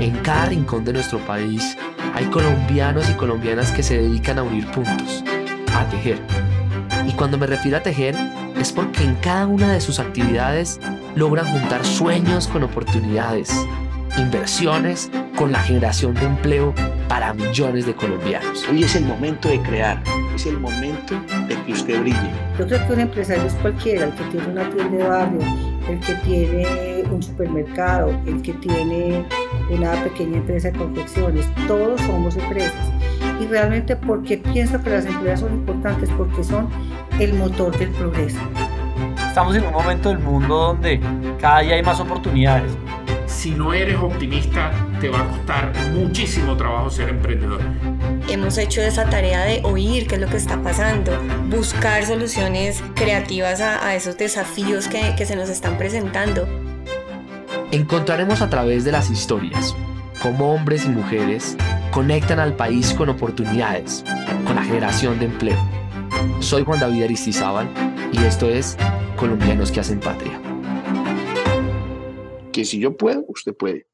En cada rincón de nuestro país hay colombianos y colombianas que se dedican a unir puntos, a tejer. Y cuando me refiero a tejer, es porque en cada una de sus actividades logran juntar sueños con oportunidades, inversiones con la generación de empleo para millones de colombianos. Hoy es el momento de crear, es el momento de que usted brille. Yo creo que un empresario es cualquiera, el que tiene una tienda de barrio, el que tiene un supermercado, el que tiene una pequeña empresa de confecciones, todos somos empresas. Y realmente, ¿por qué pienso que las empresas son importantes? Porque son el motor del progreso. Estamos en un momento del mundo donde cada día hay más oportunidades si no eres optimista, te va a costar muchísimo trabajo ser emprendedor. Hemos hecho esa tarea de oír qué es lo que está pasando, buscar soluciones creativas a, esos desafíos que, que se nos están presentando. Encontraremos a través de las historias cómo hombres y mujeres conectan al país con oportunidades, con la generación de empleo. Soy Juan David Aristizábal y esto es Colombianos que hacen patria que si yo puedo, usted puede.